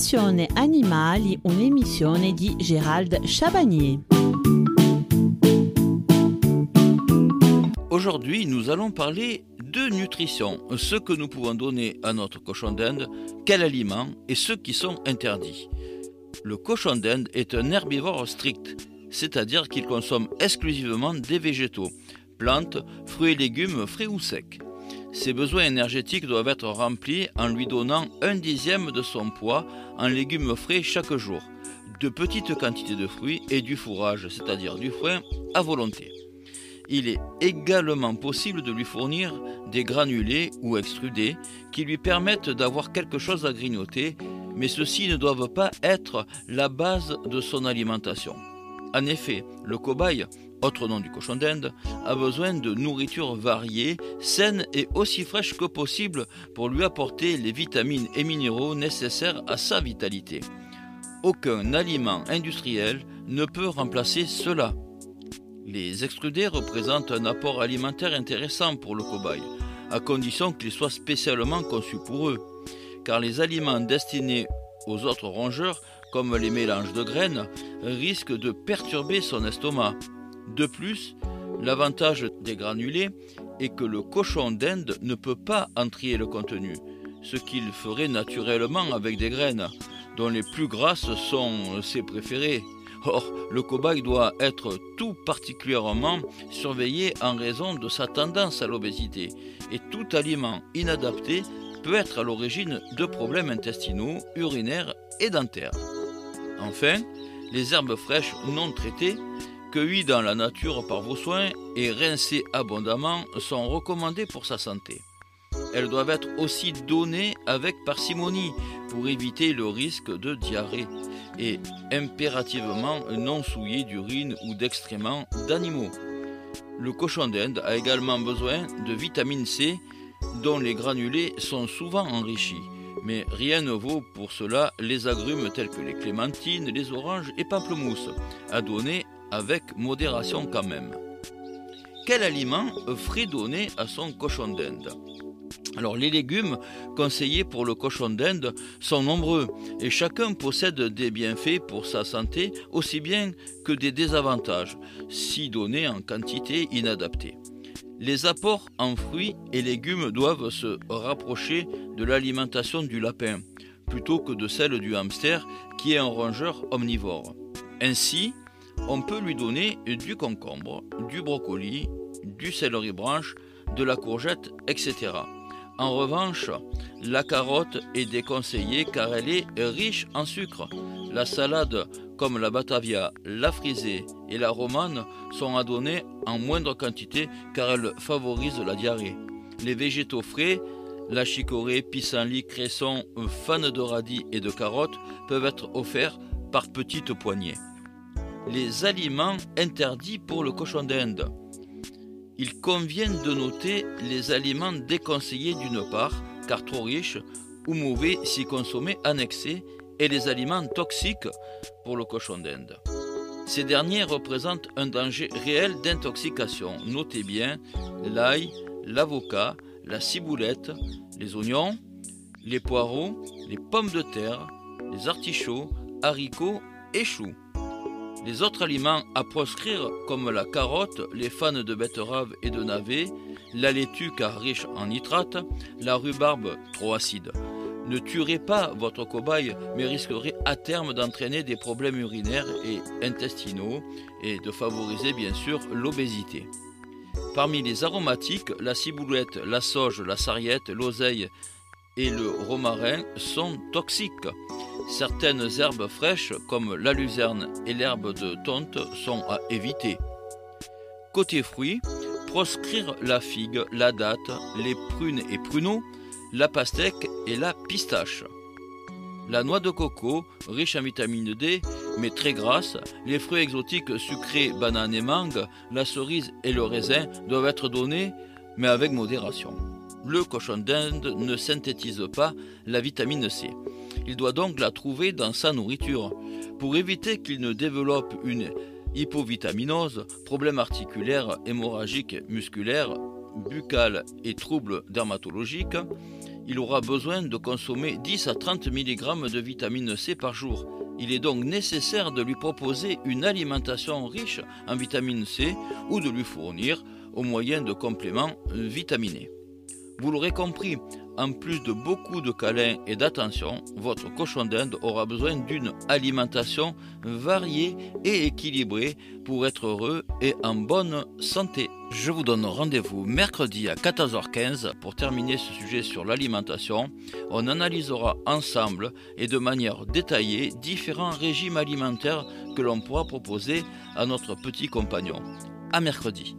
Passione Animali, un'emissione di Gérald Chabagnier. Aujourd'hui, nous allons parler de nutrition, ce que nous pouvons donner à notre cochon d'Inde, quels aliments et ceux qui sont interdits. Le cochon d'Inde est un herbivore strict, c'est-à-dire qu'il consomme exclusivement des végétaux, plantes, fruits et légumes frais ou secs. Ses besoins énergétiques doivent être remplis en lui donnant un dixième de son poids en légumes frais chaque jour, de petites quantités de fruits et du fourrage, c'est-à-dire du foin, à volonté. Il est également possible de lui fournir des granulés ou extrudés qui lui permettent d'avoir quelque chose à grignoter, mais ceux-ci ne doivent pas être la base de son alimentation. En effet, le cobaye autre nom du cochon d'Inde, a besoin de nourriture variée, saine et aussi fraîche que possible pour lui apporter les vitamines et minéraux nécessaires à sa vitalité. Aucun aliment industriel ne peut remplacer cela. Les extrudés représentent un apport alimentaire intéressant pour le cobaye, à condition qu'ils soient spécialement conçus pour eux, car les aliments destinés aux autres rongeurs, comme les mélanges de graines, risquent de perturber son estomac. De plus, l'avantage des granulés est que le cochon d'Inde ne peut pas en trier le contenu, ce qu'il ferait naturellement avec des graines, dont les plus grasses sont ses préférées. Or, le cobaye doit être tout particulièrement surveillé en raison de sa tendance à l'obésité, et tout aliment inadapté peut être à l'origine de problèmes intestinaux, urinaires et dentaires. Enfin, les herbes fraîches non traitées cueillies dans la nature par vos soins et rincées abondamment sont recommandées pour sa santé. Elles doivent être aussi données avec parcimonie pour éviter le risque de diarrhée et impérativement non souillées d'urine ou d'excréments d'animaux. Le cochon d'Inde a également besoin de vitamine C dont les granulés sont souvent enrichis. Mais rien ne vaut pour cela les agrumes tels que les clémentines, les oranges et pamplemousses, à donner avec modération quand même. Quel aliment ferait donner à son cochon d'Inde? Alors les légumes conseillés pour le cochon d'Inde sont nombreux et chacun possède des bienfaits pour sa santé aussi bien que des désavantages si donnés en quantité inadaptée. Les apports en fruits et légumes doivent se rapprocher de l'alimentation du lapin plutôt que de celle du hamster qui est un rongeur omnivore. Ainsi, on peut lui donner du concombre, du brocoli, du céleri branche, de la courgette, etc. En revanche, la carotte est déconseillée car elle est riche en sucre. La salade, comme la batavia, la frisée et la romane, sont à donner en moindre quantité car elles favorisent la diarrhée. Les végétaux frais, la chicorée, pissenlit, cresson, fan de radis et de carottes peuvent être offerts par petites poignées les aliments interdits pour le cochon d'Inde. Il convient de noter les aliments déconseillés d'une part, car trop riches ou mauvais si consommés en excès, et les aliments toxiques pour le cochon d'Inde. Ces derniers représentent un danger réel d'intoxication. Notez bien l'ail, l'avocat, la ciboulette, les oignons, les poireaux, les pommes de terre, les artichauts, haricots et choux. Les autres aliments à proscrire, comme la carotte, les fans de betterave et de navet, la laitue car riche en nitrate, la rhubarbe trop acide. Ne tuerez pas votre cobaye, mais risquerez à terme d'entraîner des problèmes urinaires et intestinaux et de favoriser bien sûr l'obésité. Parmi les aromatiques, la ciboulette, la sauge, la sarriette, l'oseille et le romarin sont toxiques. Certaines herbes fraîches comme la luzerne et l'herbe de tonte sont à éviter. Côté fruits, proscrire la figue, la date, les prunes et pruneaux, la pastèque et la pistache. La noix de coco, riche en vitamine D, mais très grasse, les fruits exotiques sucrés, bananes et mangue, la cerise et le raisin doivent être donnés, mais avec modération. Le cochon d'Inde ne synthétise pas la vitamine C. Il doit donc la trouver dans sa nourriture. Pour éviter qu'il ne développe une hypovitaminose, problèmes articulaires, hémorragiques, musculaires, buccales et troubles dermatologiques, il aura besoin de consommer 10 à 30 mg de vitamine C par jour. Il est donc nécessaire de lui proposer une alimentation riche en vitamine C ou de lui fournir au moyen de compléments vitaminés. Vous l'aurez compris, en plus de beaucoup de câlins et d'attention, votre cochon d'Inde aura besoin d'une alimentation variée et équilibrée pour être heureux et en bonne santé. Je vous donne rendez-vous mercredi à 14h15 pour terminer ce sujet sur l'alimentation. On analysera ensemble et de manière détaillée différents régimes alimentaires que l'on pourra proposer à notre petit compagnon. À mercredi.